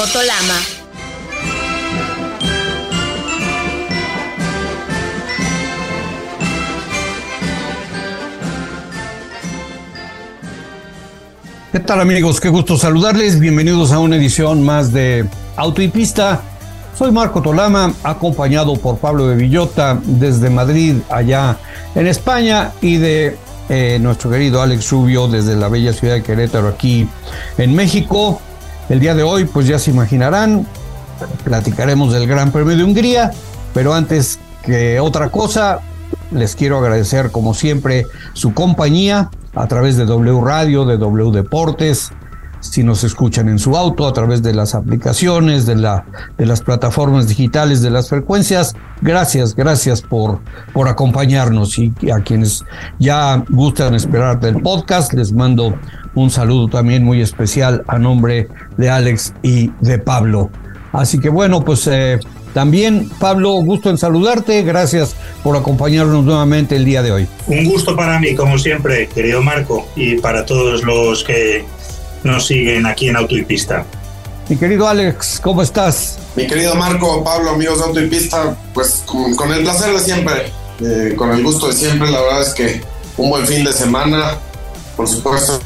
de Marco Tolama. ¿Qué tal amigos? Qué gusto saludarles. Bienvenidos a una edición más de Auto y Pista. Soy Marco Tolama, acompañado por Pablo de Villota desde Madrid, allá en España, y de eh, nuestro querido Alex Rubio desde la bella ciudad de Querétaro, aquí en México. El día de hoy, pues ya se imaginarán, platicaremos del Gran Premio de Hungría, pero antes que otra cosa, les quiero agradecer como siempre su compañía a través de W Radio, de W Deportes, si nos escuchan en su auto, a través de las aplicaciones, de, la, de las plataformas digitales, de las frecuencias. Gracias, gracias por, por acompañarnos y a quienes ya gustan esperar del podcast, les mando un saludo también muy especial a nombre de Alex y de Pablo. Así que bueno, pues eh, también, Pablo, gusto en saludarte. Gracias por acompañarnos nuevamente el día de hoy. Un gusto para mí, como siempre, querido Marco, y para todos los que nos siguen aquí en Auto y Pista. Mi querido Alex, ¿cómo estás? Mi querido Marco, Pablo, amigos de Auto y Pista, pues con, con el placer de siempre, eh, con el gusto de siempre. La verdad es que un buen fin de semana, por supuesto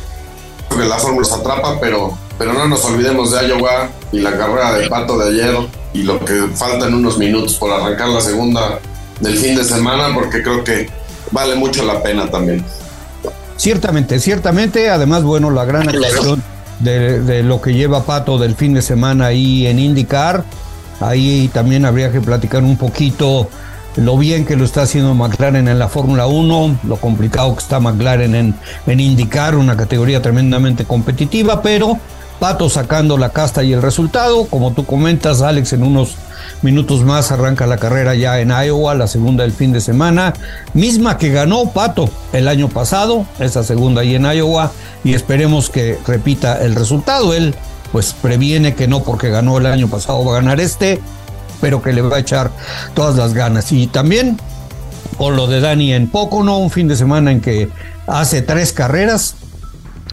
que la fórmula se atrapa, pero, pero no nos olvidemos de Iowa y la carrera de Pato de ayer y lo que faltan unos minutos por arrancar la segunda del fin de semana, porque creo que vale mucho la pena también. Ciertamente, ciertamente, además, bueno, la gran actuación de, de, lo que lleva Pato del fin de semana ahí en IndyCar, ahí también habría que platicar un poquito lo bien que lo está haciendo McLaren en la Fórmula 1, lo complicado que está McLaren en, en IndyCar, una categoría tremendamente competitiva, pero Pato sacando la casta y el resultado. Como tú comentas, Alex, en unos minutos más arranca la carrera ya en Iowa, la segunda del fin de semana, misma que ganó Pato el año pasado, esa segunda ahí en Iowa, y esperemos que repita el resultado. Él pues previene que no porque ganó el año pasado va a ganar este, pero que le va a echar todas las ganas. Y también con lo de Dani en poco, ¿no? Un fin de semana en que hace tres carreras,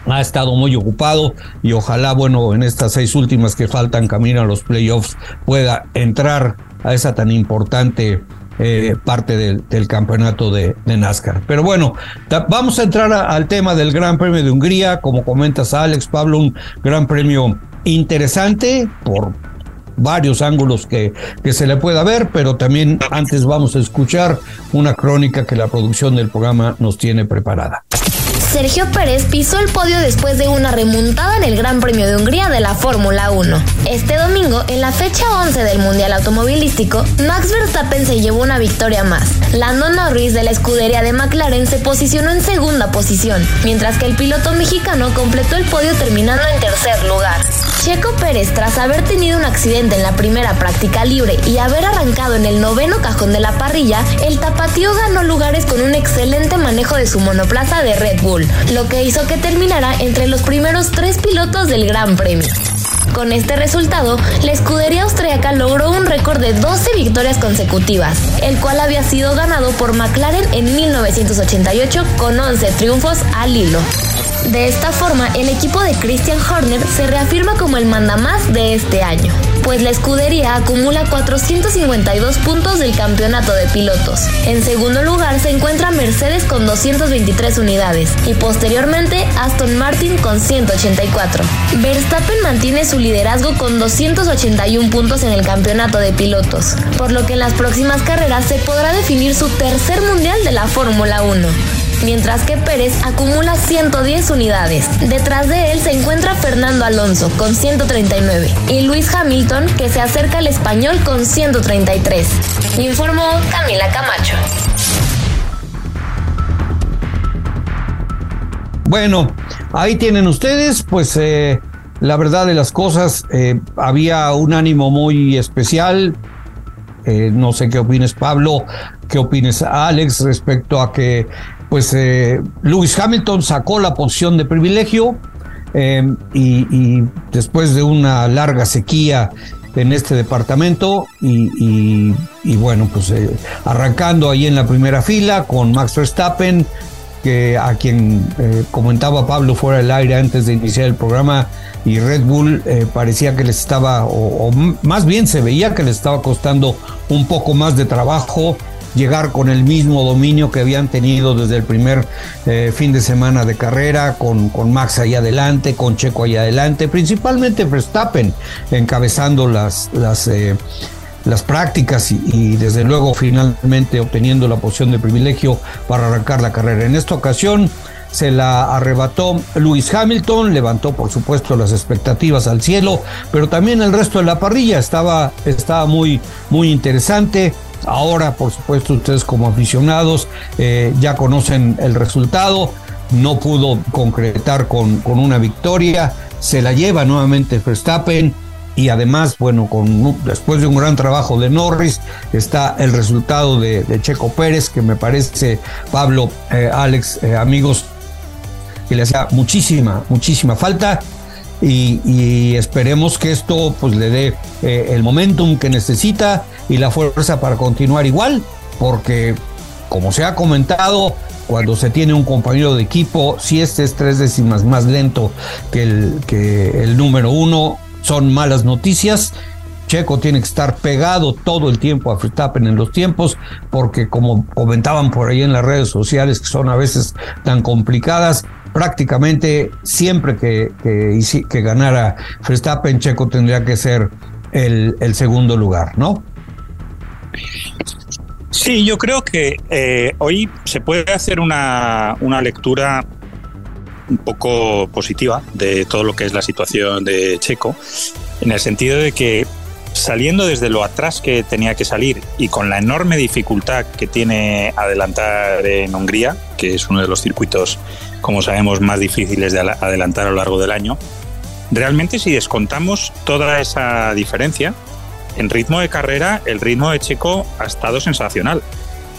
ha estado muy ocupado y ojalá, bueno, en estas seis últimas que faltan camino a los playoffs pueda entrar a esa tan importante eh, parte del, campeonato de, de, NASCAR. Pero bueno, vamos a entrar al tema del Gran Premio de Hungría. Como comentas, Alex, Pablo, un gran premio interesante por varios ángulos que, que se le pueda ver, pero también antes vamos a escuchar una crónica que la producción del programa nos tiene preparada. Sergio Pérez pisó el podio después de una remontada en el Gran Premio de Hungría de la Fórmula 1. Este domingo, en la fecha 11 del Mundial Automovilístico, Max Verstappen se llevó una victoria más. Lando Norris de la escudería de McLaren se posicionó en segunda posición, mientras que el piloto mexicano completó el podio terminando en tercer lugar. Checo Pérez, tras haber tenido un accidente en la primera práctica libre y haber arrancado en el noveno cajón de la parrilla, el tapatío ganó lugares con un excelente manejo de su monoplaza de Red Bull, lo que hizo que terminara entre los primeros tres pilotos del Gran Premio. Con este resultado, la escudería austriaca logró un récord de 12 victorias consecutivas, el cual había sido ganado por McLaren en 1988 con 11 triunfos al hilo. De esta forma, el equipo de Christian Horner se reafirma como el mandamás de este año, pues la escudería acumula 452 puntos del campeonato de pilotos. En segundo lugar se encuentra Mercedes con 223 unidades y posteriormente Aston Martin con 184. Verstappen mantiene su liderazgo con 281 puntos en el campeonato de pilotos, por lo que en las próximas carreras se podrá definir su tercer mundial de la Fórmula 1 mientras que Pérez acumula 110 unidades. Detrás de él se encuentra Fernando Alonso con 139 y Luis Hamilton que se acerca al español con 133. Informó Camila Camacho. Bueno, ahí tienen ustedes, pues eh, la verdad de las cosas, eh, había un ánimo muy especial. Eh, no sé qué opines Pablo, qué opines Alex respecto a que pues eh, Lewis Hamilton sacó la posición de privilegio Em, y, después de una larga sequía en este departamento y, bueno, pues eh, arrancando ahí en la primera fila con Max Verstappen, que a quien eh, comentaba Pablo fuera del aire antes de iniciar el programa y Red Bull eh, parecía que les estaba, o, más bien se veía que les estaba costando un poco más de trabajo llegar con el mismo dominio que habían tenido desde el primer eh, fin de semana de carrera, con, con Max ahí adelante, con Checo ahí adelante, principalmente Verstappen encabezando las, las, eh, las prácticas y, desde luego finalmente obteniendo la posición de privilegio para arrancar la carrera. En esta ocasión se la arrebató Lewis Hamilton, levantó por supuesto las expectativas al cielo, pero también el resto de la parrilla estaba, estaba muy, muy interesante. Ahora, por supuesto, ustedes como aficionados eh, ya conocen el resultado. No pudo concretar con, con una victoria. Se la lleva nuevamente Verstappen y además, bueno, con, después de un gran trabajo de Norris, está el resultado de, Checo Pérez, que me parece, Pablo, eh, Alex, eh, amigos, que le hacía muchísima, muchísima falta. Y, esperemos que esto pues le dé el momentum que necesita y la fuerza para continuar igual, porque como se ha comentado, cuando se tiene un compañero de equipo, si este es tres décimas más lento que el, que el número uno, son malas noticias. Checo tiene que estar pegado todo el tiempo a Verstappen en los tiempos, porque como comentaban por ahí en las redes sociales, que son a veces tan complicadas, prácticamente siempre que, que, que ganara Verstappen, Checo tendría que ser el, el segundo lugar, ¿no? Sí, yo creo que eh, hoy se puede hacer una, lectura un poco positiva de todo lo que es la situación de Checo, en el sentido de que saliendo desde lo atrás que tenía que salir y con la enorme dificultad que tiene adelantar en Hungría, que es uno de los circuitos, como sabemos, más difíciles de adelantar a lo largo del año, realmente si descontamos toda esa diferencia, en ritmo de carrera, el ritmo de Checo ha estado sensacional.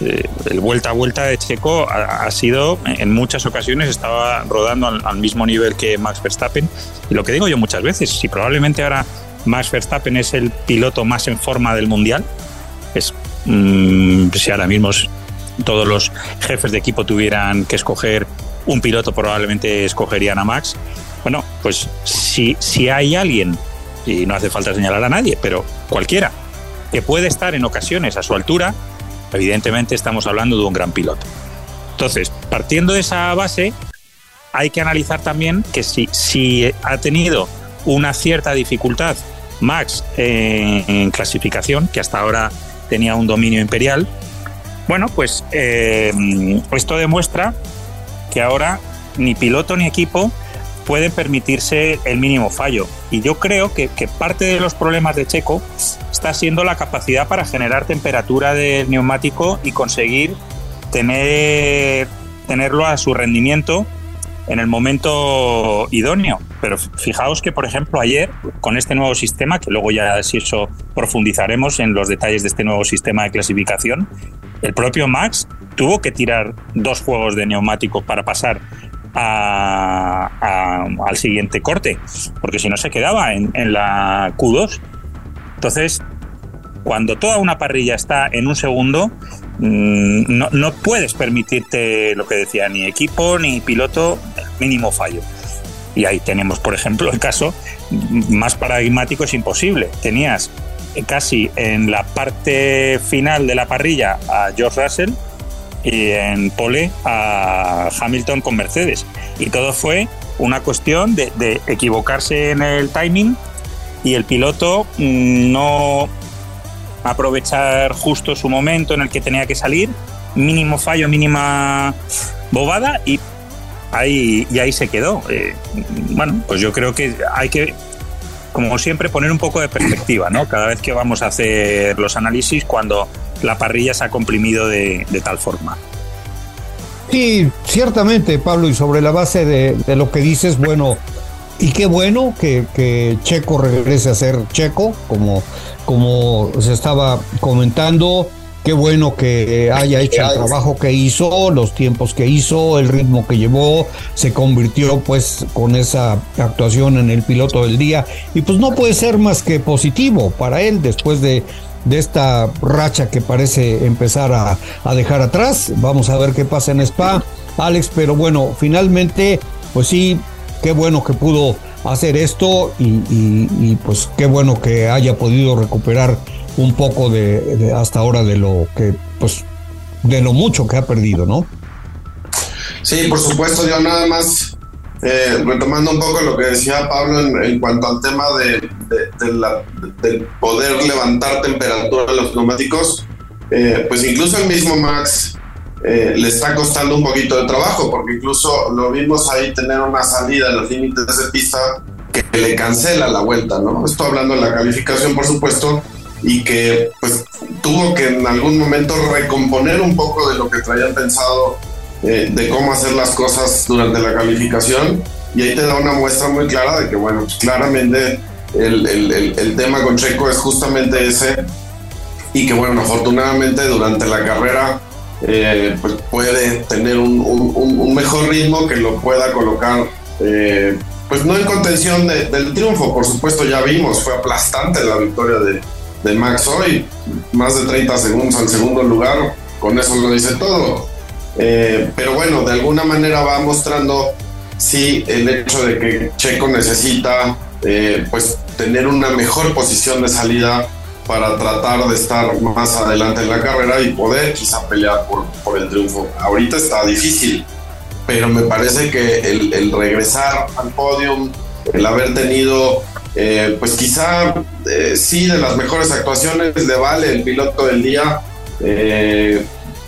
Eh, el vuelta a vuelta de Checo ha, sido, en muchas ocasiones, estaba rodando al, mismo nivel que Max Verstappen. Y lo que digo yo muchas veces, si probablemente ahora Max Verstappen es el piloto más en forma del mundial, es mm, si ahora mismo todos los jefes de equipo tuvieran que escoger un piloto, probablemente escogerían a Max. Bueno, pues si, si hay alguien y no hace falta señalar a nadie, pero cualquiera que puede estar en ocasiones a su altura, evidentemente estamos hablando de un gran piloto. Entonces, partiendo de esa base, hay que analizar también que si, si ha tenido una cierta dificultad Max en, clasificación, que hasta ahora tenía un dominio imperial, bueno, pues eh, esto demuestra que ahora ni piloto ni equipo pueden permitirse el mínimo fallo. Y yo creo que, parte de los problemas de Checo está siendo la capacidad para generar temperatura del neumático y conseguir tener, tenerlo a su rendimiento en el momento idóneo. Pero fijaos que, por ejemplo, ayer, con este nuevo sistema, que luego ya si eso profundizaremos en los detalles de este nuevo sistema de clasificación, el propio Max tuvo que tirar dos juegos de neumático para pasar al siguiente corte, porque si no se quedaba en, la Q2. Entonces, cuando toda una parrilla está en un segundo, mm, no, no, puedes permitirte lo que decía ni equipo ni piloto, mínimo fallo. Y ahí tenemos, por ejemplo, el caso más paradigmático es imposible. Tenías casi en la parte final de la parrilla a George Russell y en pole a Hamilton con Mercedes. Y todo fue una cuestión de, equivocarse en el timing y el piloto mm, no aprovechar justo su momento en el que tenía que salir, mínimo fallo, mínima bobada y ahí, y ahí se quedó. Eh, bueno, pues yo creo que hay que, como siempre, poner un poco de perspectiva, ¿no? Cada vez que vamos a hacer los análisis, cuando la parrilla se ha comprimido de, tal forma. Sí, ciertamente, Pablo, y sobre la base de, lo que dices, bueno, y qué bueno que, Checo regrese a ser Checo, como, como se estaba comentando. qué bueno que haya hecho el trabajo que hizo, los tiempos que hizo, el ritmo que llevó, se convirtió pues con esa actuación en el piloto del día y pues no puede ser más que positivo para él después de, de esta racha que parece empezar a, a dejar atrás. Vamos a ver qué pasa en Spa, Alex, pero bueno, finalmente pues sí, qué bueno que pudo hacer esto y, pues qué bueno que haya podido recuperar un poco de, hasta ahora de lo que pues de lo mucho que ha perdido, ¿no? Sí, por supuesto, yo nada más eh, retomando un poco lo que decía Pablo en, cuanto al tema de, de, poder levantar temperatura de los neumáticos, eh, pues incluso el mismo Max eh, le está costando un poquito de trabajo, porque incluso lo vimos ahí tener una salida en los límites de pista que le cancela la vuelta, ¿no? Estoy hablando de la calificación, por supuesto, y que pues tuvo que en algún momento recomponer un poco de lo que traían pensado eh, de cómo hacer las cosas durante la calificación, y ahí te da una muestra muy clara de que, bueno, pues claramente el, el, el tema con Checo es justamente ese, y que, bueno, afortunadamente durante la carrera eh, pues puede tener un, mejor ritmo que lo pueda colocar, eh, pues no en contención del triunfo, por supuesto ya vimos, fue aplastante la victoria de, de, Max hoy, más de 30 segundos al segundo lugar, con eso lo dice todo. Eh, pero bueno, de alguna manera va mostrando sí el hecho de que Checo necesita pues tener una mejor posición de salida para tratar de estar más adelante en la carrera y poder quizá pelear por, por el triunfo. Ahorita está difícil, pero me parece que el, regresar al podium, el haber tenido, eh, pues quizá eh, sí, de las mejores actuaciones de Vale, el piloto del día,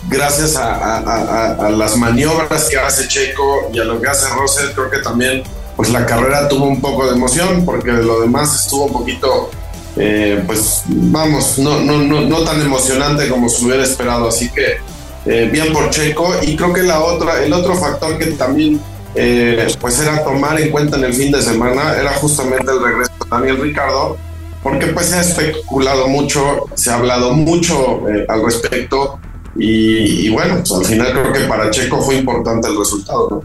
eh, gracias a, las maniobras que hace Checo y a lo que hace Russell, creo que también pues la carrera tuvo un poco de emoción porque lo demás estuvo un poquito eh, pues vamos, no, no, no, no, tan emocionante como se hubiera esperado. Así que eh, bien por Checo. Y creo que la otra, el otro factor que también eh, pues era tomar en cuenta en el fin de semana era justamente el regreso de Daniel Ricardo, porque pues se ha especulado mucho, se ha hablado mucho al respecto. Y, bueno, pues al final creo que para Checo fue importante el resultado, ¿no?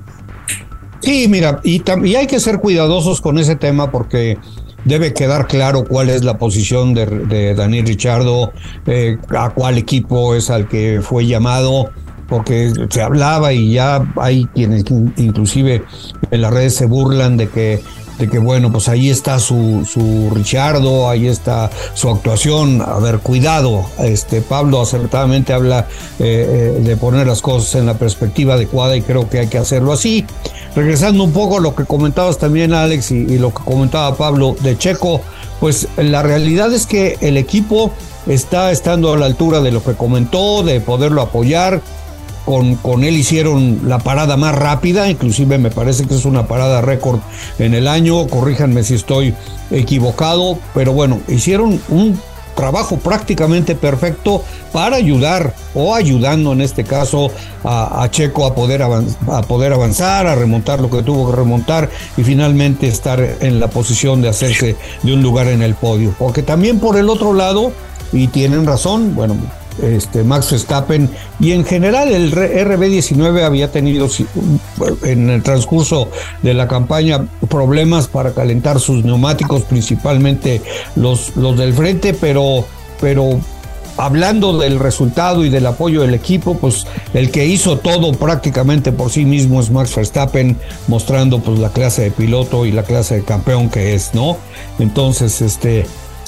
Sí, mira, y, y hay que ser cuidadosos con ese tema porque debe quedar claro cuál es la posición de, Daniel Richardo, eh, a cuál equipo es al que fue llamado, porque se hablaba y ya hay quienes inclusive en las redes se burlan de que que bueno, pues ahí está su, su Richardo, ahí está su actuación. A ver, cuidado, este Pablo acertadamente habla eh, eh, de poner las cosas en la perspectiva adecuada y creo que hay que hacerlo así. Regresando un poco a lo que comentabas también Alex y, lo que comentaba Pablo de Checo, pues la realidad es que el equipo está estando a la altura de lo que comentó, de poderlo apoyar. Con, con él hicieron la parada más rápida, inclusive me parece que es una parada récord en el año, corríjanme si estoy equivocado, pero bueno, hicieron un trabajo prácticamente perfecto para ayudar o ayudando en este caso a, Checo a poder, a poder avanzar, a remontar lo que tuvo que remontar y finalmente estar en la posición de hacerse de un lugar en el podio. Porque también por el otro lado, y tienen razón, bueno, este, Max Verstappen y en general el RB19 había tenido en el transcurso de la campaña problemas para calentar sus neumáticos, principalmente los, los del frente, pero, pero hablando del resultado y del apoyo del equipo, pues el que hizo todo prácticamente por sí mismo es Max Verstappen, mostrando pues la clase de piloto y la clase de campeón que es, ¿no? Entonces, este,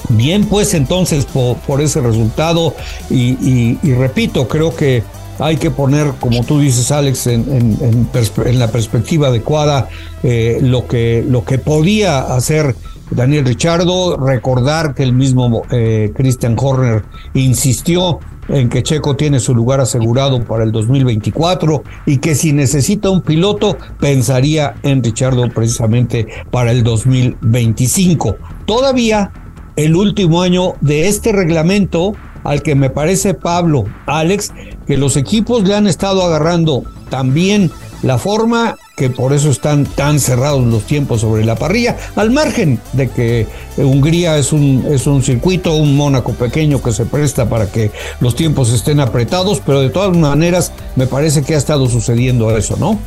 Bien, pues entonces por, ese resultado y, repito, creo que hay que poner, como tú dices, Alex, en, en, la perspectiva adecuada eh, lo, que, lo que podía hacer Daniel Richardo, recordar que el mismo eh, Christian Horner insistió en que Checo tiene su lugar asegurado para el 2024 y que si necesita un piloto pensaría en Richardo precisamente para el 2025. Todavía el último año de este reglamento al que me parece Pablo, Alex, que los equipos le han estado agarrando también la forma que por eso están tan cerrados los tiempos sobre la parrilla, al margen de que Hungría es un, es un circuito, un Mónaco pequeño que se presta para que los tiempos estén apretados, pero de todas maneras me parece que ha estado sucediendo eso, ¿no?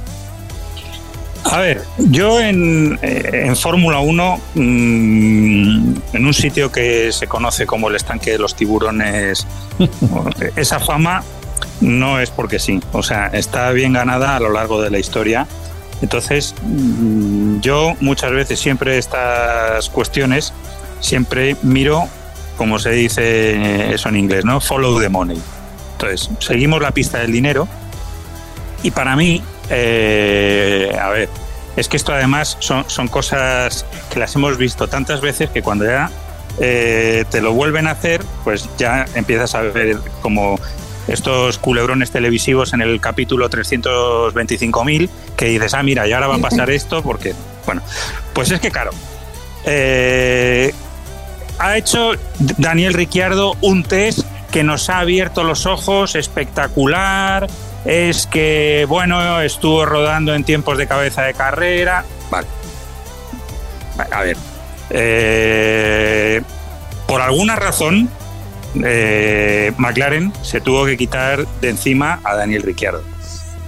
A ver, yo en, eh, Fórmula 1, mm, en un sitio que se conoce como el estanque de los tiburones, esa fama no es porque sí, o sea, está bien ganada a lo largo de la historia. Entonces, mm, yo muchas veces siempre estas cuestiones, siempre miro, como se dice eso en inglés, ¿no? Follow the money. Entonces, seguimos la pista del dinero y para mí eh, a ver, es que esto además son, son cosas que las hemos visto tantas veces que cuando ya eh, te lo vuelven a hacer, pues ya empiezas a ver como estos culebrones televisivos en el capítulo 325.000 que dices, ah, mira, y ahora va a pasar esto porque, bueno, pues es que claro, eh, ha hecho Daniel Ricciardo un test que nos ha abierto los ojos espectacular, es que, bueno, estuvo rodando en tiempos de cabeza de carrera. Vale. A ver. Eh, por alguna razón, eh, McLaren se tuvo que quitar de encima a Daniel Ricciardo.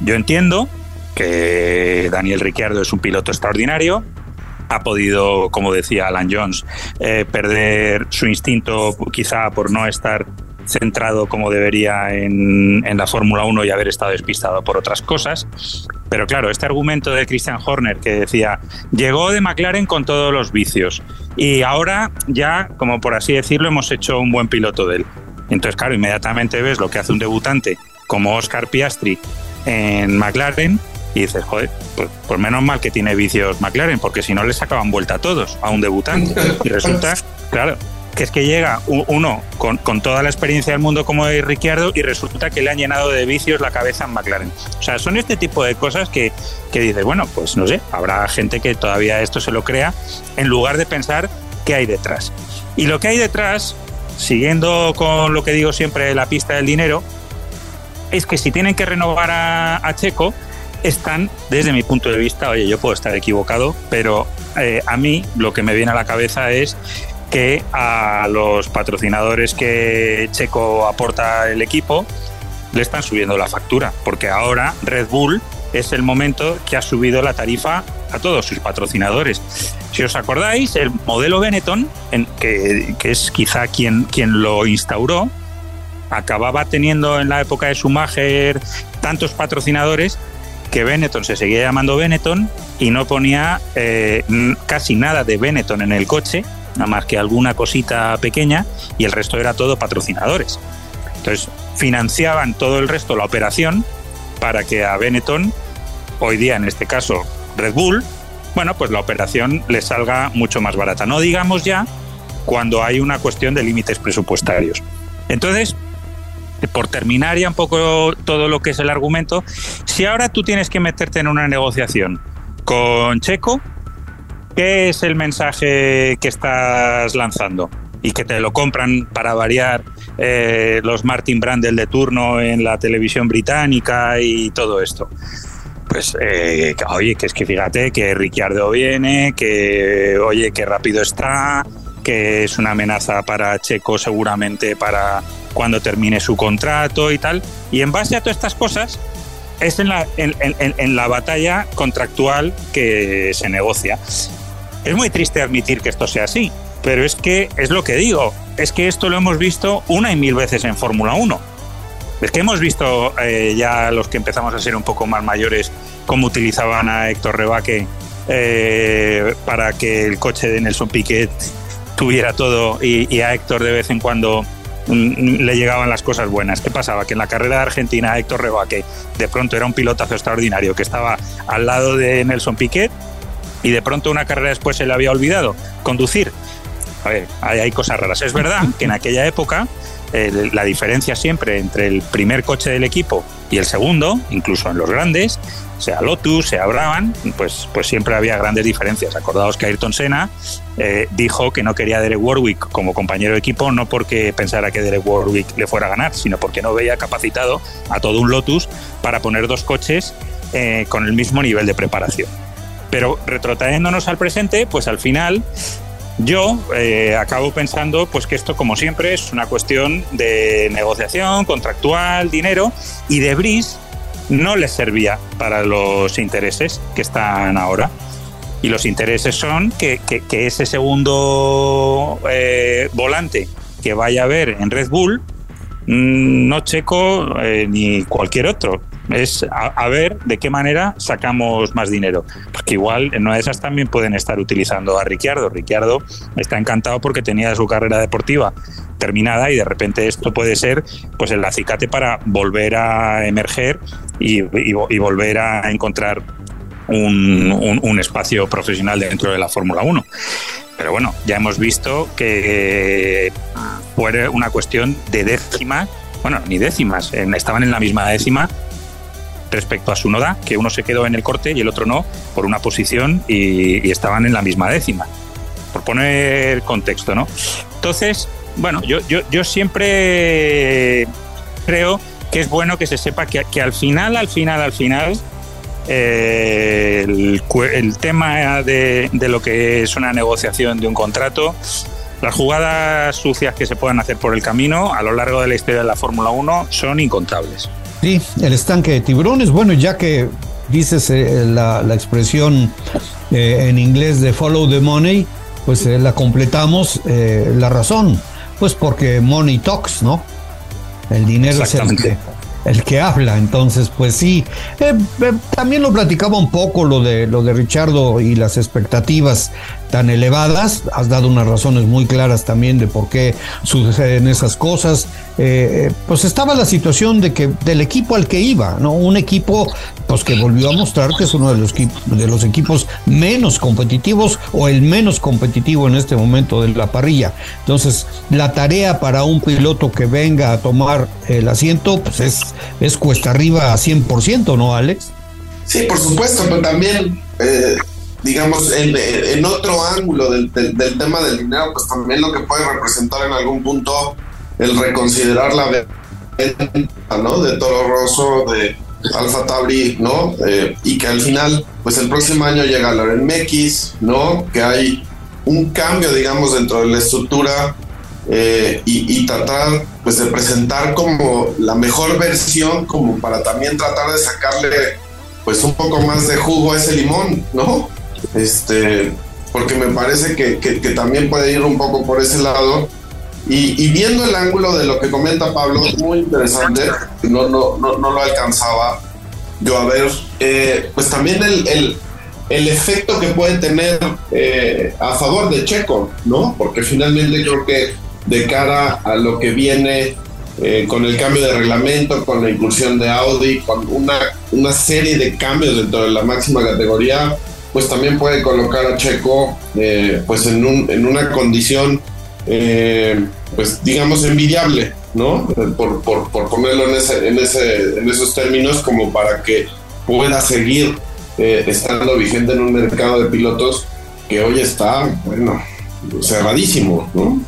Yo entiendo que Daniel Ricciardo es un piloto extraordinario, ha podido, como decía Alan Jones, eh, perder su instinto quizá por no estar centrado como debería en, la Fórmula 1 y haber estado despistado por otras cosas. Pero claro, este argumento de Christian Horner que decía, llegó de McLaren con todos los vicios y ahora ya, como por así decirlo, hemos hecho un buen piloto de él. Entonces, claro, inmediatamente ves lo que hace un debutante como Oscar Piastri en McLaren y dices, joder, pues, pues, menos mal que tiene vicios McLaren, porque si no le sacaban vuelta a todos, a un debutante. Y resulta, claro, que es que llega uno con, toda la experiencia del mundo como de Ricciardo y resulta que le han llenado de vicios la cabeza en McLaren. O sea, son este tipo de cosas que, que dices, bueno, pues no sé, habrá gente que todavía esto se lo crea en lugar de pensar qué hay detrás. Y lo que hay detrás, siguiendo con lo que digo siempre, la pista del dinero, es que si tienen que renovar a, Checo, están, desde mi punto de vista, oye, yo puedo estar equivocado, pero eh, a mí lo que me viene a la cabeza es que a los patrocinadores que Checo aporta el equipo le están subiendo la factura, porque ahora Red Bull es el momento que ha subido la tarifa a todos sus patrocinadores. Si os acordáis, el modelo Benetton, en, que, es quizá quien, quien lo instauró, acababa teniendo en la época de Schumacher tantos patrocinadores que Benetton se seguía llamando Benetton y no ponía eh, casi nada de Benetton en el coche nada más que alguna cosita pequeña y el resto era todo patrocinadores. Entonces financiaban todo el resto la operación para que a Benetton, hoy día en este caso Red Bull, bueno, pues la operación le salga mucho más barata. No digamos ya cuando hay una cuestión de límites presupuestarios. Entonces, por terminar ya un poco todo lo que es el argumento, si ahora tú tienes que meterte en una negociación con Checo, ¿Qué es el mensaje que estás lanzando? Y que te lo compran para variar eh, los Martin Brandel de turno en la televisión británica y todo esto. Pues, eh, oye, que es que fíjate que Ricciardo viene, que, oye, que rápido está, que es una amenaza para Checo seguramente para cuando termine su contrato y tal. Y en base a todas estas cosas, es en la, en la batalla contractual que se negocia. Es muy triste admitir que esto sea así, pero es que es lo que digo, es que esto lo hemos visto una y mil veces en Fórmula 1. Es que hemos visto eh, ya los que empezamos a ser un poco más mayores cómo utilizaban a Héctor Rebaque eh, para que el coche de Nelson Piquet tuviera todo y, a Héctor de vez en cuando mm, le llegaban las cosas buenas. ¿Qué pasaba? Que en la carrera de Argentina Héctor Rebaque de pronto era un pilotazo extraordinario que estaba al lado de Nelson Piquet y de pronto una carrera después se le había olvidado conducir. A ver, hay, cosas raras. Es verdad que en aquella época la diferencia siempre entre el primer coche del equipo y el segundo, incluso en los grandes, sea Lotus, sea Brabham, pues, pues siempre había grandes diferencias. Acordaos que Ayrton Senna eh, dijo que no quería a Derek Warwick como compañero de equipo, no porque pensara que Derek Warwick le fuera a ganar, sino porque no veía capacitado a todo un Lotus para poner dos coches eh, con el mismo nivel de preparación. Pero retrotrayéndonos al presente, pues al final yo eh, acabo pensando pues que esto, como siempre, es una cuestión de negociación, contractual, dinero, y de Bris no les servía para los intereses que están ahora. Y los intereses son que, ese segundo eh, volante que vaya a haber en Red Bull, mm, no Checo eh, ni cualquier otro, es a, ver de qué manera sacamos más dinero. Porque igual en una de esas también pueden estar utilizando a Ricciardo. Ricciardo está encantado porque tenía su carrera deportiva terminada y de repente esto puede ser pues el acicate para volver a emerger y, volver a encontrar un, un, espacio profesional dentro de la Fórmula 1. Pero bueno, ya hemos visto que fue una cuestión de décima, bueno, ni décimas, estaban en la misma décima respecto a su noda, que uno se quedó en el corte y el otro no, por una posición y, estaban en la misma décima. Por poner contexto, ¿no? Entonces, bueno, yo, yo, yo siempre creo que es bueno que se sepa que, que al final, al final, al final, eh, el, el, tema de, de, lo que es una negociación de un contrato, las jugadas sucias que se puedan hacer por el camino a lo largo de la historia de la Fórmula 1 son incontables. Sí, el estanque de tiburones. Bueno, ya que dices eh, la, expresión eh, en inglés de follow the money, pues eh, la completamos. la razón, pues porque money talks, ¿no? El dinero es el que, el que habla. Entonces, pues sí. también lo platicaba un poco lo de lo de Richardo y las expectativas tan elevadas. Has dado unas razones muy claras también de por qué suceden esas cosas. Eh, pues estaba la situación de que del equipo al que iba, ¿no? Un equipo pues que volvió a mostrar que es uno de los, de los equipos menos competitivos o el menos competitivo en este momento de la parrilla. Entonces, la tarea para un piloto que venga a tomar el asiento, pues es, es cuesta arriba a 100%, ¿no, Alex? Sí, por supuesto, pero también eh, digamos, en, otro ángulo del, tema del dinero, pues también lo que puede representar en algún punto el reconsiderar la venta, ¿no? De Toro Rosso, de Alfa Tauri, ¿no? Eh, y que al final, pues el próximo año llega Loren Mekis, ¿no? Que hay un cambio, digamos, dentro de la estructura eh, y, y, tratar, pues, de presentar como la mejor versión, como para también tratar de sacarle, pues, un poco más de jugo a ese limón, ¿no? Este, porque me parece que, también puede ir un poco por ese lado. Y, viendo el ángulo de lo que comenta Pablo, muy interesante, no, no, no, no lo alcanzaba yo a ver, eh, pues también el, el, el, efecto que puede tener eh, a favor de Checo, ¿no? Porque finalmente creo que de cara a lo que viene eh, con el cambio de reglamento, con la incursión de Audi, con una, una serie de cambios dentro de la máxima categoría, pues también puede colocar a Checo eh, pues en, un, en, una condición eh, pues digamos envidiable, ¿no? Por, por, por ponerlo en, ese, en, esos términos como para que pueda seguir eh, estando vigente en un mercado de pilotos que hoy está, bueno, cerradísimo, ¿no?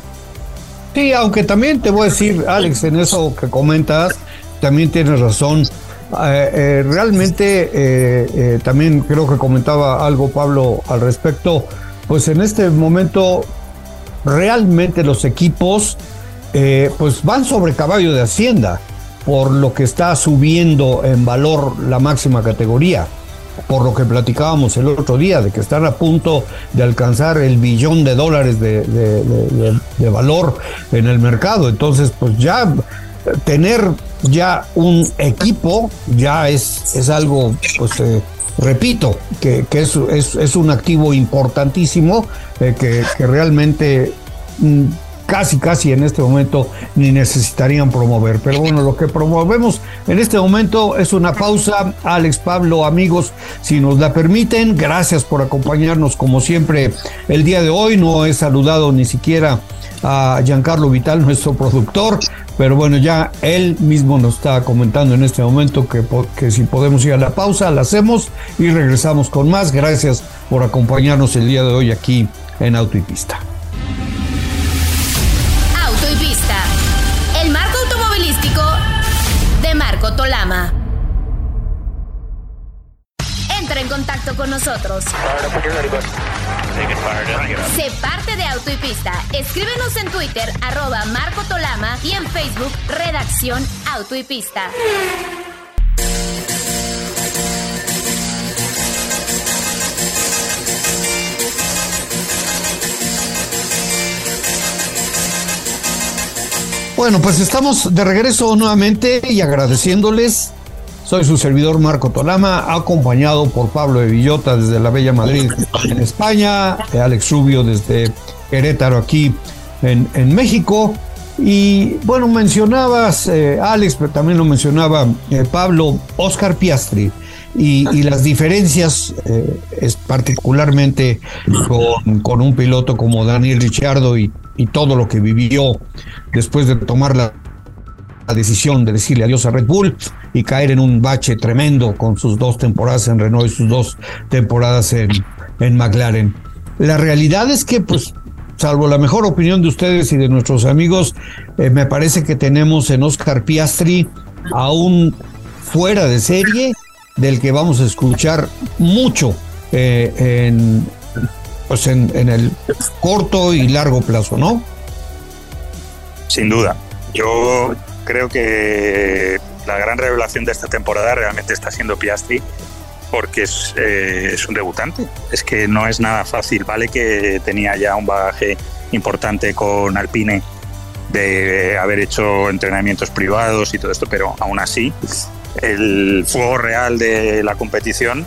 Sí, aunque también te voy a decir, Alex, en eso que comentas, también tienes razón. Eh, eh, realmente eh, también creo que comentaba algo Pablo al respecto, pues en este momento realmente los equipos pues van sobre caballo de hacienda por lo que está subiendo en valor la máxima categoría por lo que platicábamos el otro día, de que están a punto de alcanzar el billón de dólares de, de, valor en el mercado. Entonces, pues ya tener ya un equipo ya es, es algo, pues eh, repito, que, que es, es, un activo importantísimo eh, que, que, realmente mm, casi, casi en este momento ni necesitarían promover. Pero bueno, lo que promovemos en este momento es una pausa. Alex, Pablo, amigos, si nos la permiten, gracias por acompañarnos como siempre el día de hoy. No he saludado ni siquiera a Giancarlo Vital, nuestro productor, pero bueno, ya él mismo nos está comentando en este momento que, que si podemos ir a la pausa, la hacemos y regresamos con más. Gracias por acompañarnos el día de hoy aquí en Auto y Pista. Auto y Pista, el marco automovilístico de Marco Tolama. Entra en contacto con nosotros. Sé parte de Auto y Pista. Escríbenos en Twitter, arroba Marco Tolama y en Facebook, Redacción Auto y Pista. Bueno, pues estamos de regreso nuevamente y agradeciéndoles. Soy su servidor Marco Tolama, acompañado por Pablo de Villota desde la Bella Madrid en España, Alex Rubio desde Querétaro aquí en, en México. Y bueno, mencionabas, eh, Alex, pero también lo mencionaba eh, Pablo, Oscar Piastri. Y, las diferencias, eh, es particularmente con, con un piloto como Daniel Ricciardo y, y todo lo que vivió después de tomar la, la decisión de decirle adiós a Red Bull y caer en un bache tremendo con sus dos temporadas en Renault y sus dos temporadas en, en McLaren. La realidad es que, pues, salvo la mejor opinión de ustedes y de nuestros amigos, eh, me parece que tenemos en Oscar Piastri aún fuera de serie del que vamos a escuchar mucho eh, en, pues en, en el corto y largo plazo, ¿no? Sin duda. Yo creo que la gran revelación de esta temporada realmente está siendo Piastri porque es, eh, es, un debutante. Es que no es nada fácil. Vale que tenía ya un bagaje importante con Alpine de haber hecho entrenamientos privados y todo esto, pero aún así el fuego real de la competición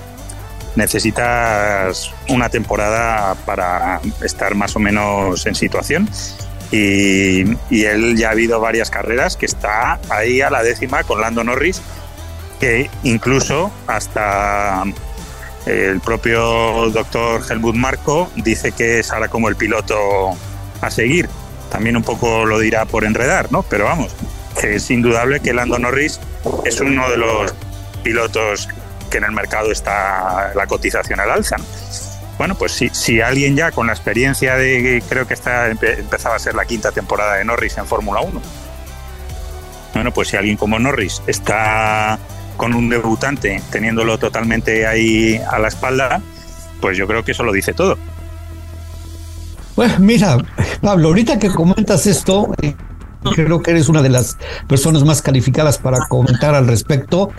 necesitas una temporada para estar más o menos en situación. Y, él ya ha habido varias carreras que está ahí a la décima con Lando Norris, que incluso hasta el propio doctor Helmut Marco dice que es ahora como el piloto a seguir. También un poco lo dirá por enredar, ¿no? Pero vamos, es indudable que Lando Norris es uno de los pilotos que en el mercado está la cotización al alza. Bueno, pues si, si alguien ya con la experiencia de, creo que esta empezaba a ser la quinta temporada de Norris en Fórmula 1. Bueno, pues si alguien como Norris está con un debutante teniéndolo totalmente ahí a la espalda, pues yo creo que eso lo dice todo. Pues mira, Pablo, ahorita que comentas esto, creo que eres una de las personas más calificadas para comentar al respecto.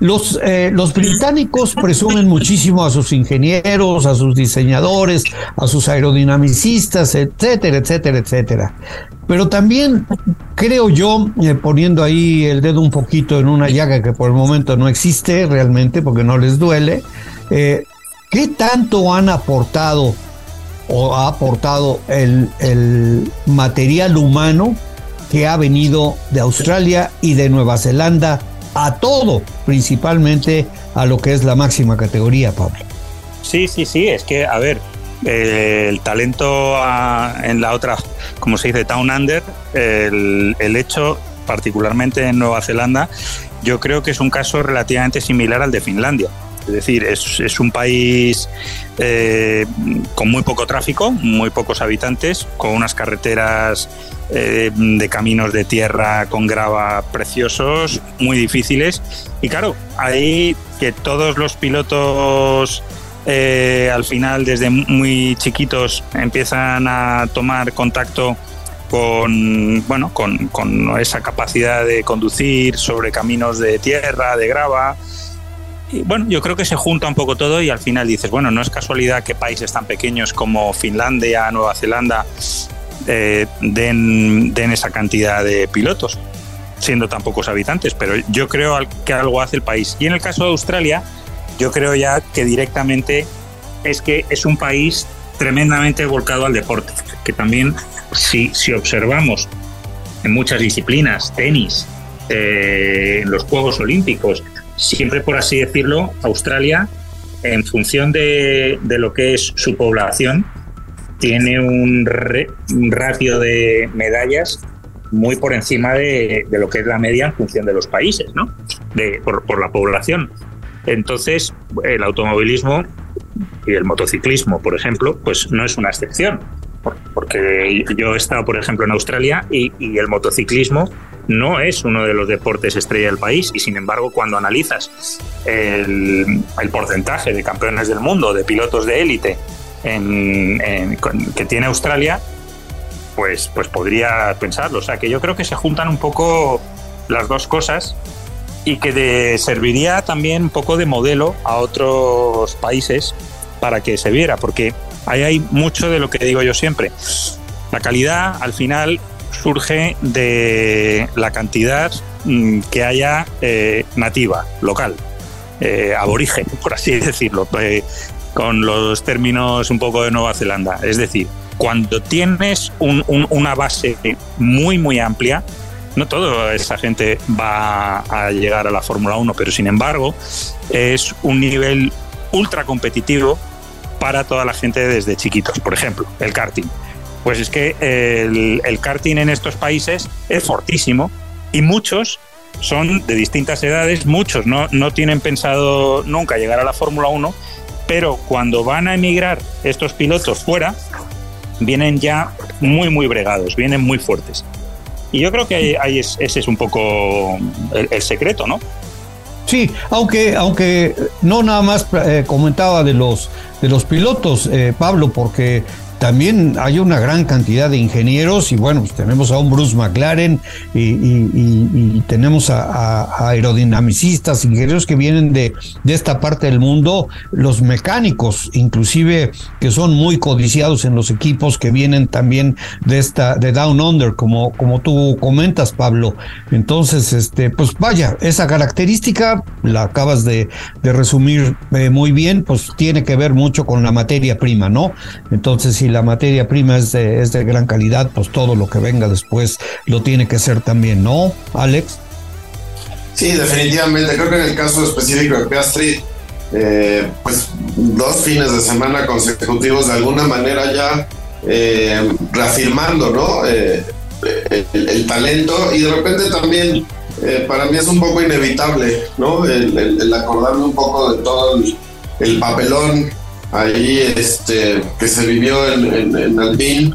Los, eh, los británicos presumen muchísimo a sus ingenieros, a sus diseñadores, a sus aerodinamicistas, etcétera, etcétera, etcétera. Pero también creo yo, eh, poniendo ahí el dedo un poquito en una llaga que por el momento no existe realmente porque no les duele, eh, ¿qué tanto han aportado o ha aportado el, el material humano que ha venido de Australia y de Nueva Zelanda a todo, principalmente a lo que es la máxima categoría, Pablo. Sí, sí, sí, es que, a ver, eh, el talento a, en la otra, como se dice, Town Under, el, hecho, particularmente en Nueva Zelanda, yo creo que es un caso relativamente similar al de Finlandia. Es decir, es, un país eh, con muy poco tráfico, muy pocos habitantes, con unas carreteras eh, de caminos de tierra con grava preciosos, muy difíciles. Y claro, ahí que todos los pilotos eh, al final, desde muy chiquitos, empiezan a tomar contacto con, bueno, con esa capacidad de conducir sobre caminos de tierra, de grava. Bueno, yo creo que se junta un poco todo y al final dices, bueno, no es casualidad que países tan pequeños como Finlandia, Nueva Zelanda, eh, den, den esa cantidad de pilotos, siendo tan pocos habitantes, pero yo creo que algo hace el país. Y en el caso de Australia, yo creo ya que directamente es que es un país tremendamente volcado al deporte, que también si, si observamos en muchas disciplinas, tenis, eh, en los Juegos Olímpicos, siempre por así decirlo, Australia, en función de, de lo que es su población, tiene un, un, ratio de medallas muy por encima de, de, lo que es la media en función de los países, ¿no? De, por, por la población. Entonces, el automovilismo y el motociclismo, por ejemplo, pues no es una excepción. Porque yo he estado, por ejemplo, en Australia y, y el motociclismo no es uno de los deportes estrella del país y sin embargo cuando analizas el, porcentaje de campeones del mundo, de pilotos de élite que tiene Australia, pues, pues podría pensarlo. O sea que yo creo que se juntan un poco las dos cosas y que serviría también un poco de modelo a otros países para que se viera, porque ahí hay mucho de lo que digo yo siempre. La calidad al final surge de la cantidad mm, que haya eh, nativa, local, eh, aborigen, por así decirlo, eh, con los términos un poco de Nueva Zelanda. Es decir, cuando tienes una base muy, muy amplia, no toda esa gente va a llegar a la Fórmula 1, pero sin embargo es un nivel ultra competitivo para toda la gente desde chiquitos. Por ejemplo, el karting. Pues es que el, karting en estos países es fortísimo y muchos son de distintas edades, muchos no, no tienen pensado nunca llegar a la Fórmula 1, pero cuando van a emigrar estos pilotos fuera, vienen ya muy, muy bregados, vienen muy fuertes. Y yo creo que ahí, ese es un poco el, secreto, ¿no? Sí, aunque, aunque no nada más eh, comentaba de los, de los pilotos, eh, Pablo, porque también hay una gran cantidad de ingenieros y bueno, pues tenemos a un Bruce McLaren y, tenemos a, aerodinamicistas, ingenieros que vienen de, de esta parte del mundo, los mecánicos, inclusive que son muy codiciados en los equipos que vienen también de esta, de Down Under, como, como tú comentas, Pablo. Entonces, este, pues vaya, esa característica la acabas de, resumir eh, muy bien, pues tiene que ver mucho con la materia prima, ¿no? Entonces, si la materia prima es de, es de gran calidad, pues todo lo que venga después lo tiene que ser también, ¿no, Alex? Sí, definitivamente. Creo que en el caso específico de Piastri, eh, pues dos fines de semana consecutivos de alguna manera ya eh, reafirmando, ¿no? Eh, el, talento y de repente también para mí es un poco inevitable, ¿no? El, acordarme un poco de todo el papelón ahí este, que se vivió en, en, Alpine,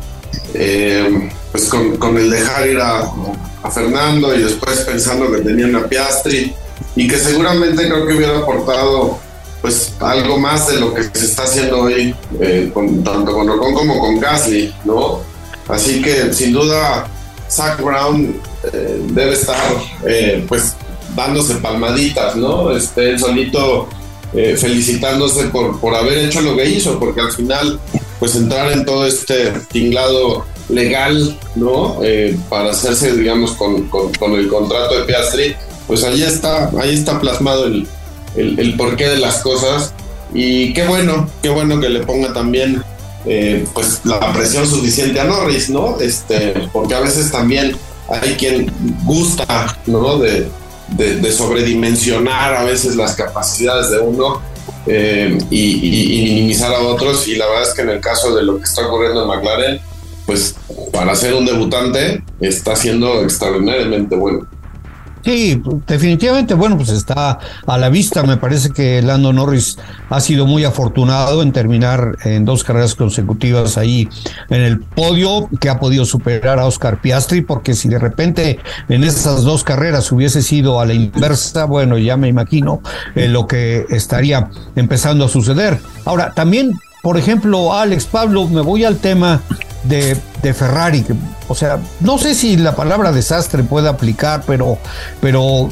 eh, pues con, el dejar ir a, Fernando y después pensando que tenían a Piastri y que seguramente creo que hubiera aportado pues algo más de lo que se está haciendo hoy, eh, con, tanto con Ocon como con Gasly, ¿no? Así que sin duda Zach Brown eh, debe estar pues dándose palmaditas, ¿no? Este, solito eh, felicitándose por, por haber hecho lo que hizo, porque al final, pues entrar en todo este tinglado legal, ¿no? Eh, para hacerse, digamos, con, con, el contrato de Piastri, pues ahí está, ahí está plasmado el, el, porqué de las cosas. Y qué bueno, qué bueno que le ponga también eh, pues la presión suficiente a Norris, ¿no? Este, porque a veces también hay quien gusta, ¿no? De, de, sobredimensionar a veces las capacidades de uno eh, y, minimizar a otros. Y la verdad es que en el caso de lo que está ocurriendo en McLaren, pues para ser un debutante está siendo extraordinariamente bueno. Sí, definitivamente, bueno, pues está a la vista. Me parece que Lando Norris ha sido muy afortunado en terminar en dos carreras consecutivas ahí en el podio, que ha podido superar a Oscar Piastri, porque si de repente en esas dos carreras hubiese sido a la inversa, bueno, ya me imagino eh, lo que estaría empezando a suceder. Ahora, también, por ejemplo, Alex Pablo, me voy al tema de, Ferrari. O sea, no sé si la palabra desastre puede aplicar, pero, pero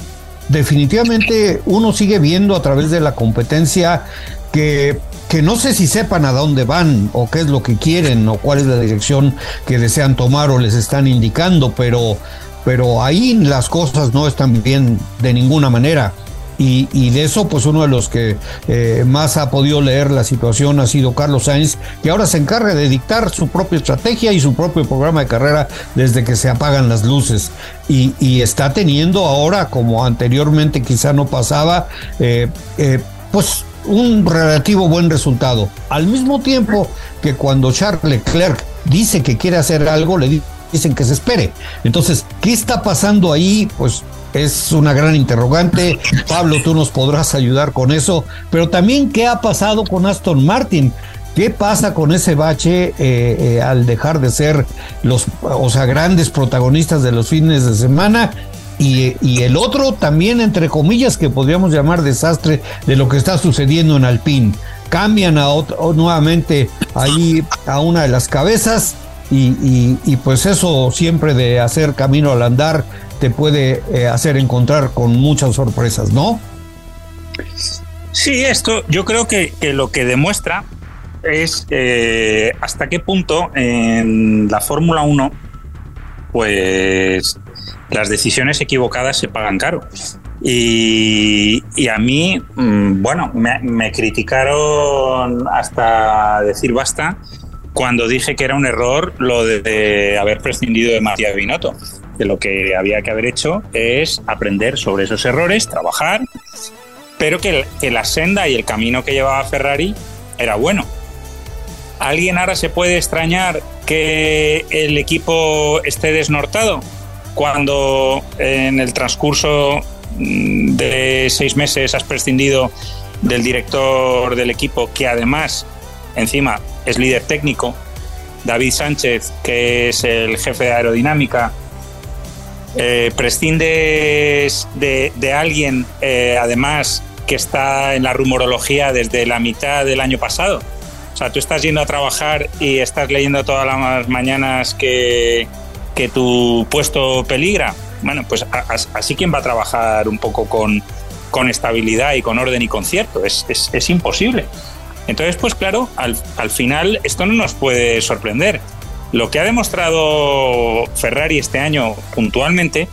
definitivamente uno sigue viendo a través de la competencia que, que no sé si sepan a dónde van o qué es lo que quieren o cuál es la dirección que desean tomar o les están indicando, pero, pero ahí las cosas no están bien de ninguna manera. Y, de eso, pues uno de los que eh, más ha podido leer la situación ha sido Carlos Sainz, que ahora se encarga de dictar su propia estrategia y su propio programa de carrera desde que se apagan las luces. Y, está teniendo ahora, como anteriormente quizá no pasaba, eh, eh, pues un relativo buen resultado. Al mismo tiempo que cuando Charles Leclerc dice que quiere hacer algo, le dicen que se espere. Entonces, ¿qué está pasando ahí? Pues es una gran interrogante. Pablo, tú nos podrás ayudar con eso. Pero también, ¿qué ha pasado con Aston Martin? ¿Qué pasa con ese bache eh, eh, al dejar de ser los, o sea, grandes protagonistas de los fines de semana? Y, el otro también, entre comillas, que podríamos llamar desastre de lo que está sucediendo en Alpine. Cambian a nuevamente ahí a una de las cabezas y, pues eso siempre de hacer camino al andar te puede eh, hacer encontrar con muchas sorpresas, ¿no? Sí, esto yo creo que, lo que demuestra es eh, hasta qué punto en la Fórmula 1 pues las decisiones equivocadas se pagan caro. Y, a mí, mm, bueno, me, criticaron hasta decir basta cuando dije que era un error lo de, haber prescindido de Matías Binotto. Que lo que había que haber hecho es aprender sobre esos errores, trabajar, pero que, que la senda y el camino que llevaba Ferrari era bueno. ¿Alguien ahora se puede extrañar que el equipo esté desnortado cuando en el transcurso mm, de seis meses has prescindido del director del equipo que además encima es líder técnico, David Sánchez, que es el jefe de aerodinámica, eh, prescindes de, alguien, eh, además, que está en la rumorología desde la mitad del año pasado, o sea, tú estás yendo a trabajar y estás leyendo todas las mañanas que, tu puesto peligra. Bueno, pues así quien va a trabajar un poco con, estabilidad y con orden y concierto. Es, imposible. Entonces, pues claro, al, final esto no nos puede sorprender. Lo que ha demostrado Ferrari este año puntualmente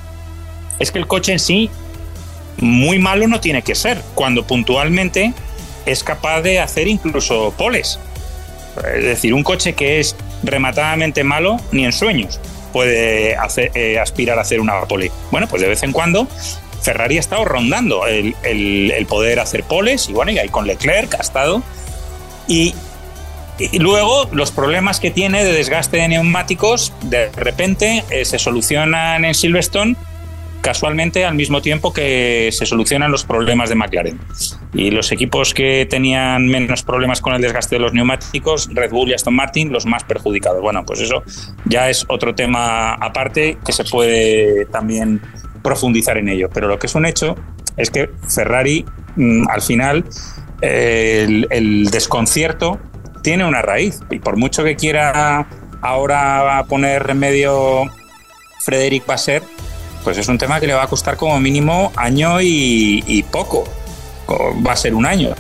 es que el coche en sí muy malo no tiene que ser, cuando puntualmente es capaz de hacer incluso poles. Es decir, un coche que es rematadamente malo ni en sueños puede eh, aspirar a hacer una pole. Bueno, pues de vez en cuando Ferrari ha estado rondando el, poder hacer poles y bueno, y ahí con Leclerc ha estado. Y, luego los problemas que tiene de desgaste de neumáticos de repente eh, se solucionan en Silverstone casualmente al mismo tiempo que se solucionan los problemas de McLaren. Y los equipos que tenían menos problemas con el desgaste de los neumáticos, Red Bull y Aston Martin, los más perjudicados. Bueno, pues eso ya es otro tema aparte que se puede también profundizar en ello. Pero lo que es un hecho es que Ferrari, mm, al final, el, el desconcierto tiene una raíz. Y por mucho que quiera ahora poner remedio Frederic Basser, pues es un tema que le va a costar como mínimo año y, poco. Va a ser un año.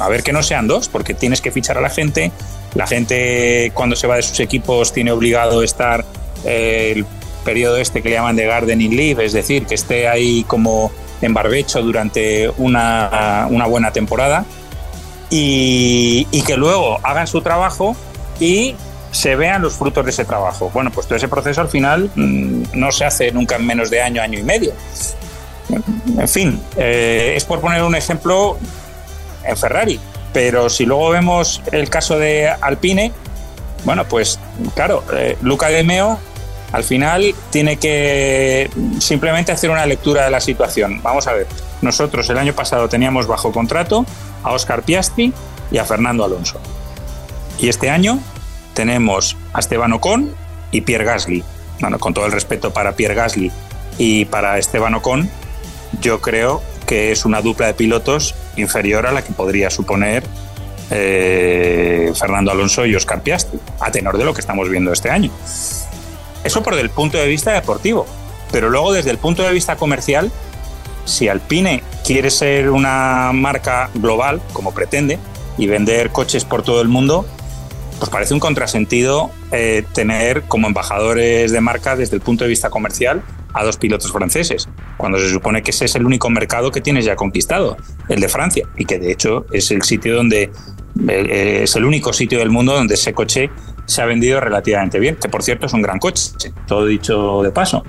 A ver que no sean dos, porque tienes que fichar a la gente. La gente cuando se va de sus equipos tiene obligado estar eh, el periodo este que le llaman de gardening leave, es decir, que esté ahí como en barbecho durante una, buena temporada y, que luego hagan su trabajo y se vean los frutos de ese trabajo. Bueno, pues todo ese proceso al final mm, no se hace nunca en menos de año, año y medio. En fin, eh, es por poner un ejemplo en Ferrari, pero si luego vemos el caso de Alpine, bueno, pues claro, eh, Luca De Meo al final tiene que simplemente hacer una lectura de la situación. Vamos a ver, nosotros el año pasado teníamos bajo contrato a Oscar Piastri y a Fernando Alonso. Y este año tenemos a Esteban Ocon y Pierre Gasly. Bueno, con todo el respeto para Pierre Gasly y para Esteban Ocon, yo creo que es una dupla de pilotos inferior a la que podría suponer eh, Fernando Alonso y Oscar Piastri, a tenor de lo que estamos viendo este año. Eso por el punto de vista deportivo, pero luego desde el punto de vista comercial, si Alpine quiere ser una marca global, como pretende, y vender coches por todo el mundo, pues parece un contrasentido eh, tener como embajadores de marca desde el punto de vista comercial a dos pilotos franceses, cuando se supone que ese es el único mercado que tienes ya conquistado, el de Francia, y que de hecho es el sitio donde eh, es el único sitio del mundo donde ese coche se ha vendido relativamente bien, que por cierto es un gran coche, todo dicho de paso.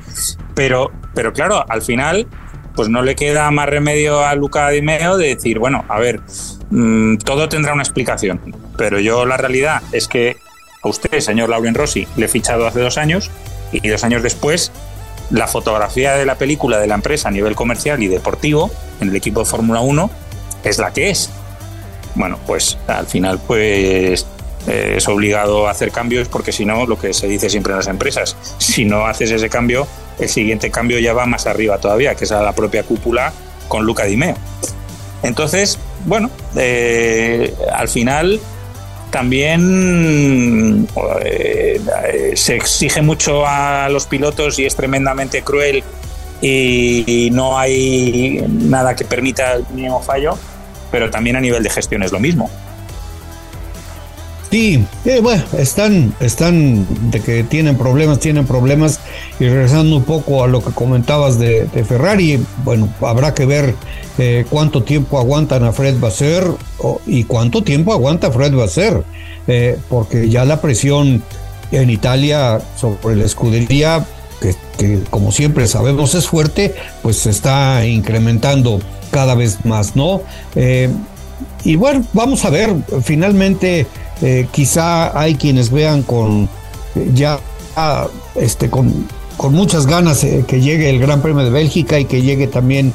Pero, pero claro, al final, pues no le queda más remedio a Luca Di Meo de decir, bueno, a ver, Mm, todo tendrá una explicación, pero yo la realidad es que a usted, señor Lauren Rossi, le he fichado hace dos años y dos años después la fotografía de la película de la empresa a nivel comercial y deportivo en el equipo de Fórmula 1 es la que es. Bueno, pues al final pues eh, es obligado a hacer cambios porque si no, lo que se dice siempre en las empresas, si no haces ese cambio, el siguiente cambio ya va más arriba todavía, que es a la propia cúpula con Luca Di Meo. Entonces, bueno, eh, al final también eh, se exige mucho a los pilotos y es tremendamente cruel y, no hay nada que permita el mínimo fallo, pero también a nivel de gestión es lo mismo. Sí, eh, bueno, están, están de que tienen problemas, tienen problemas. Y regresando un poco a lo que comentabas de, Ferrari, bueno, habrá que ver eh, cuánto tiempo aguantan a Fred Basser y cuánto tiempo aguanta Fred Basser, eh, porque ya la presión en Italia sobre la escudería, que, como siempre sabemos es fuerte, pues se está incrementando cada vez más, ¿no? y bueno, vamos a ver, finalmente eh, quizá hay quienes vean con ya este con, con muchas ganas eh, que llegue el Gran Premio de Bélgica y que llegue también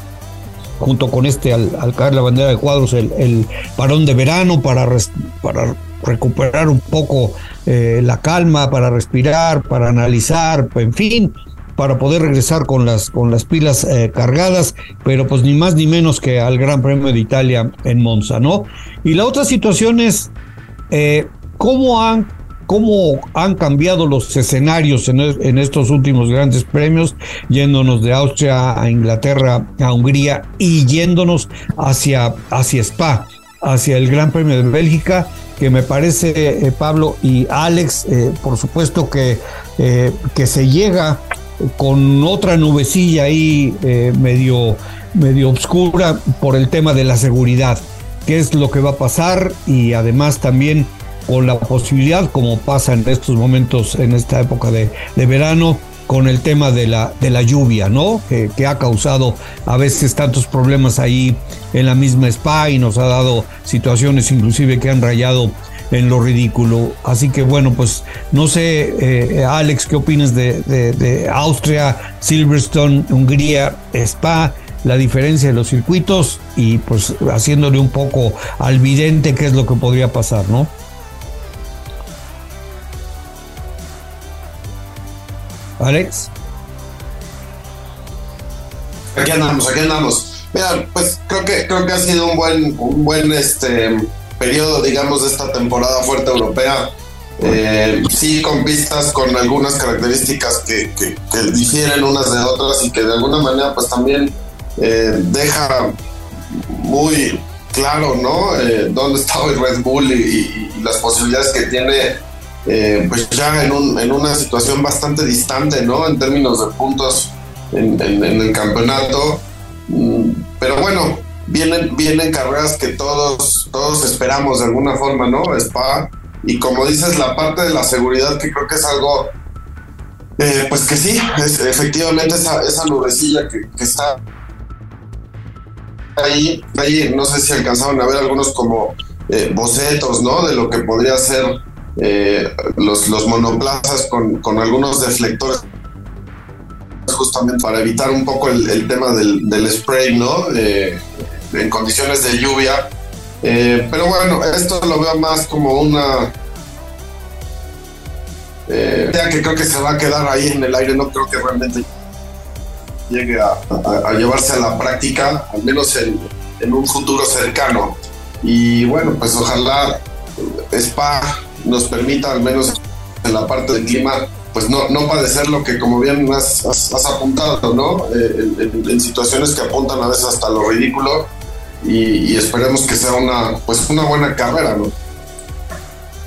junto con este al, caer la bandera de cuadros el, el parón de verano para, para recuperar un poco eh, la calma, para respirar, para analizar, en fin, para poder regresar con las, con las pilas cargadas, pero pues ni más ni menos que al Gran Premio de Italia en Monza, ¿no? Y la otra situación es eh, ¿cómo, han, ¿Cómo han cambiado los escenarios en, estos últimos grandes premios, yéndonos de Austria a Inglaterra, a Hungría y yéndonos hacia, hacia Spa, hacia el Gran Premio de Bélgica? que me parece, eh, Pablo y Alex, eh, por supuesto que, que se llega con otra nubecilla ahí medio, medio oscura por el tema de la seguridad qué es lo que va a pasar y además también con la posibilidad, como pasa en estos momentos, en esta época de, verano, con el tema de la, de la lluvia, ¿no? Que, ha causado a veces tantos problemas ahí en la misma spa y nos ha dado situaciones inclusive que han rayado en lo ridículo. Así que bueno, pues no sé, eh, Alex, ¿qué opinas de, de Austria, Silverstone, Hungría, Spa? La diferencia de los circuitos y pues haciéndole un poco al vidente qué es lo que podría pasar, ¿no? Alex. Aquí andamos, aquí andamos. Mira, pues creo que creo que ha sido un buen un buen este periodo, digamos, de esta temporada fuerte europea. Eh, sí, con pistas con algunas características que, que, que difieren unas de otras y que de alguna manera pues también eh, deja muy claro, ¿no? Eh, dónde está hoy Red Bull y, las posibilidades que tiene, eh, pues ya en, un, en, una situación bastante distante, ¿no? En términos de puntos en, el campeonato. Mm, pero bueno, vienen, vienen carreras que todos, todos esperamos de alguna forma, ¿no? Spa. Y como dices, la parte de la seguridad, que creo que es algo pues que sí, es, efectivamente esa, esa nubecilla que, que, está ahí, ahí no sé si alcanzaron a ver algunos como eh, bocetos, ¿no? De lo que podría ser eh, los, los monoplazas con, con, algunos deflectores justamente para evitar un poco el, tema del, spray, ¿no? en condiciones de lluvia. Eh, pero bueno, esto lo veo más como una idea que creo que se va a quedar ahí en el aire, no creo que realmente llegue a, llevarse a la práctica, al menos en, un futuro cercano. Y bueno, pues ojalá Spa nos permita, al menos en la parte del clima, pues no, no padecer lo que como bien has, has, apuntado, ¿no? Eh, en, situaciones que apuntan a veces hasta lo ridículo y, esperemos que sea una, pues una buena carrera, ¿no?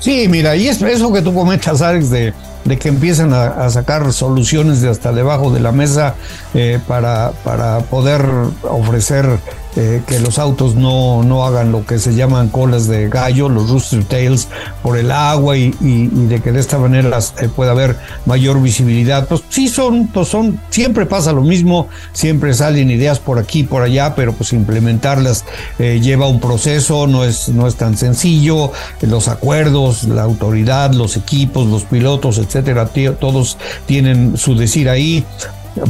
Sí, mira, y es eso que tú comentas, Alex, de de que empiecen a, sacar soluciones de hasta debajo de la mesa eh, para, para poder ofrecer eh, que los autos no, no hagan lo que se llaman colas de gallo, los rooster tails, por el agua y, de que de esta manera eh, pueda haber mayor visibilidad. Pues sí son, pues son, siempre pasa lo mismo, siempre salen ideas por aquí, por allá, pero pues implementarlas eh, lleva un proceso, no es, no es tan sencillo, los acuerdos, la autoridad, los equipos, los pilotos, etcétera, todos tienen su decir ahí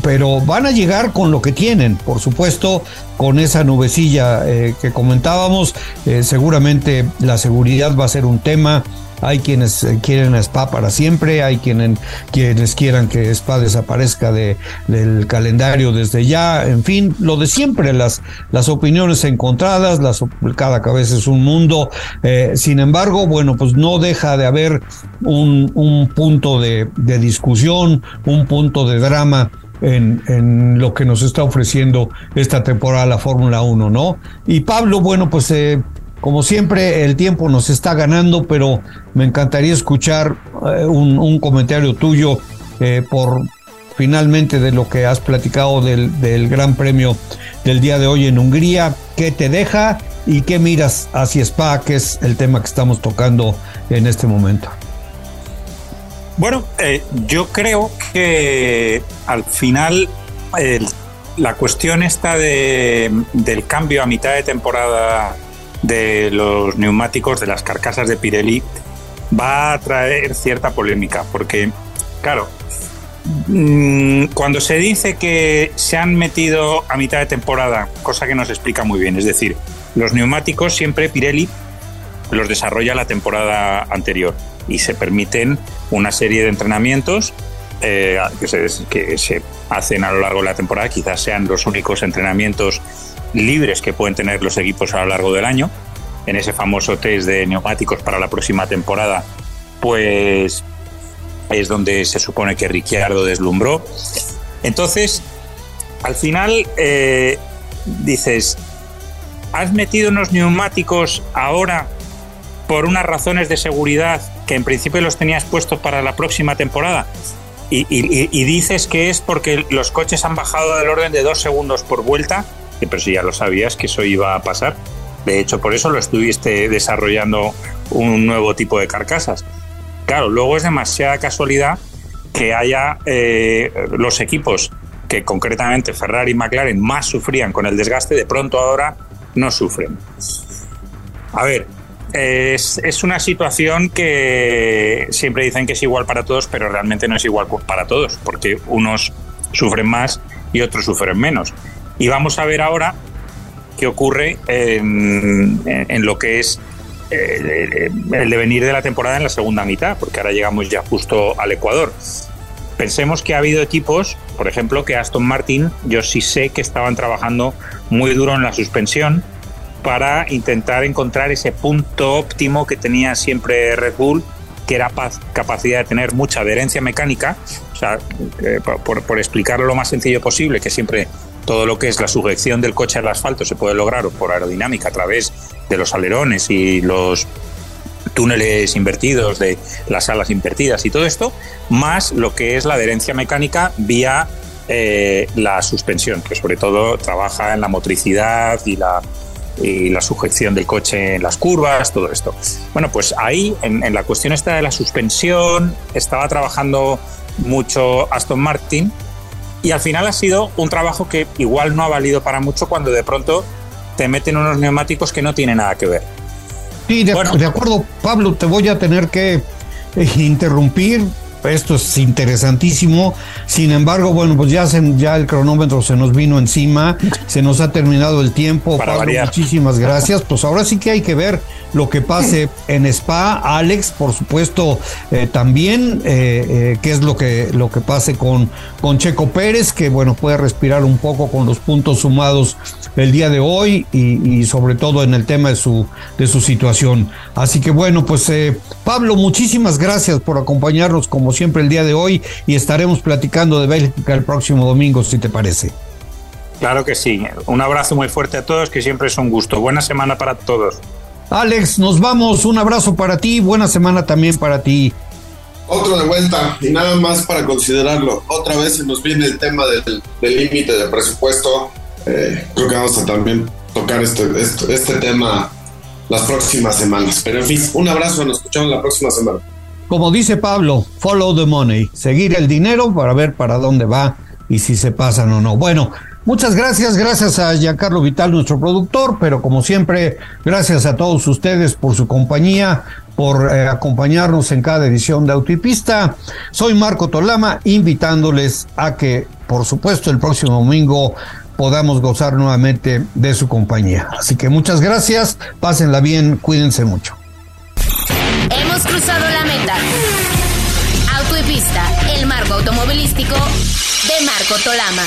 pero van a llegar con lo que tienen, por supuesto, con esa nubecilla eh, que comentábamos, eh, seguramente la seguridad va a ser un tema, hay quienes eh, quieren a Spa para siempre, hay quienes, quienes quieran que Spa desaparezca de, del calendario desde ya, en fin, lo de siempre, las, las opiniones encontradas, las, cada cabeza es un mundo, eh, sin embargo, bueno, pues no deja de haber un, un punto de, de discusión, un punto de drama en, en, lo que nos está ofreciendo esta temporada la Fórmula 1, ¿no? Y Pablo, bueno, pues eh, como siempre el tiempo nos está ganando, pero me encantaría escuchar eh, un, comentario tuyo eh, por finalmente de lo que has platicado del, del Gran Premio del día de hoy en Hungría, qué te deja y qué miras hacia Spa, que es el tema que estamos tocando en este momento. Bueno, eh, yo creo que al final la cuestión esta de, del cambio a mitad de temporada de los neumáticos, de las carcasas de Pirelli, va a traer cierta polémica, porque, claro, mmm, cuando se dice que se han metido a mitad de temporada, cosa que no se explica muy bien, es decir, los neumáticos siempre Pirelli los desarrolla la temporada anterior y se permiten una serie de entrenamientos eh, que, se, que, se, hacen a lo largo de la temporada, quizás sean los únicos entrenamientos libres que pueden tener los equipos a lo largo del año. En ese famoso test de neumáticos para la próxima temporada, pues es donde se supone que Ricciardo deslumbró. Entonces, al final, eh, dices, ¿has metido unos neumáticos ahora por unas razones de seguridad que en principio los tenías puestos para la próxima temporada y, dices que es porque los coches han bajado del orden de dos segundos por vuelta, pero si ya lo sabías que eso iba a pasar. De hecho, por eso lo estuviste desarrollando un nuevo tipo de carcasas. Claro, luego es demasiada casualidad que haya eh, los equipos que concretamente Ferrari y McLaren más sufrían con el desgaste, de pronto ahora no sufren. A ver, es, es, una situación que siempre dicen que es igual para todos, pero realmente no es igual para todos, porque unos sufren más y otros sufren menos. Y vamos a ver ahora qué ocurre en, en lo que es el, el devenir de la temporada en la segunda mitad, porque ahora llegamos ya justo al Ecuador. Pensemos que ha habido equipos, por ejemplo, que Aston Martin, yo sí sé que estaban trabajando muy duro en la suspensión, para intentar encontrar ese punto óptimo que tenía siempre Red Bull, que era capacidad de tener mucha adherencia mecánica, o sea, por, por, explicarlo lo más sencillo posible, que siempre todo lo que es la sujeción del coche al asfalto se puede lograr por aerodinámica a través de los alerones y los túneles invertidos, de las alas invertidas y todo esto, más lo que es la adherencia mecánica vía eh, la suspensión, que sobre todo trabaja en la motricidad y la y la sujeción del coche en las curvas, todo esto. Bueno, pues ahí, en, en, la cuestión esta de la suspensión, estaba trabajando mucho Aston Martin y al final ha sido un trabajo que igual no ha valido para mucho cuando de pronto te meten unos neumáticos que no tienen nada que ver. Sí, de, bueno, de acuerdo, Pablo, te voy a tener que eh, interrumpir esto es interesantísimo. Sin embargo, bueno, pues ya, se, ya el cronómetro se nos vino encima, se nos ha terminado el tiempo. Para Pablo, variar. muchísimas gracias. Pues ahora sí que hay que ver lo que pase en Spa, Alex, por supuesto, eh, también eh, eh, qué es lo que, lo que pase con, con Checo Pérez, que bueno, puede respirar un poco con los puntos sumados el día de hoy y, y sobre todo en el tema de su, de su situación. Así que bueno, pues Pablo, muchísimas gracias por acompañarnos como siempre el día de hoy y estaremos platicando de Bélgica el próximo domingo, si te parece. Claro que sí. Un abrazo muy fuerte a todos, que siempre es un gusto. Buena semana para todos. Alex, nos vamos. Un abrazo para ti. Buena semana también para ti. Otro de vuelta y nada más para considerarlo. Otra vez se nos viene el tema del límite de presupuesto. Eh, creo que vamos a también tocar este, este, este tema las próximas semanas. Pero en fin, un abrazo. Nos escuchamos la próxima semana. Como dice Pablo, follow the money. Seguir el dinero para ver para dónde va y si se pasan o no. Bueno, Muchas gracias, gracias a Giancarlo Vital, nuestro productor, pero como siempre, gracias a todos ustedes por su compañía, por eh, acompañarnos en cada edición de Autopista. Soy Marco Tolama, invitándoles a que, por supuesto, el próximo domingo podamos gozar nuevamente de su compañía. Así que muchas gracias, pásenla bien, cuídense mucho. Hemos cruzado la Auto y pista, el marco automovilístico de Marco Tolama.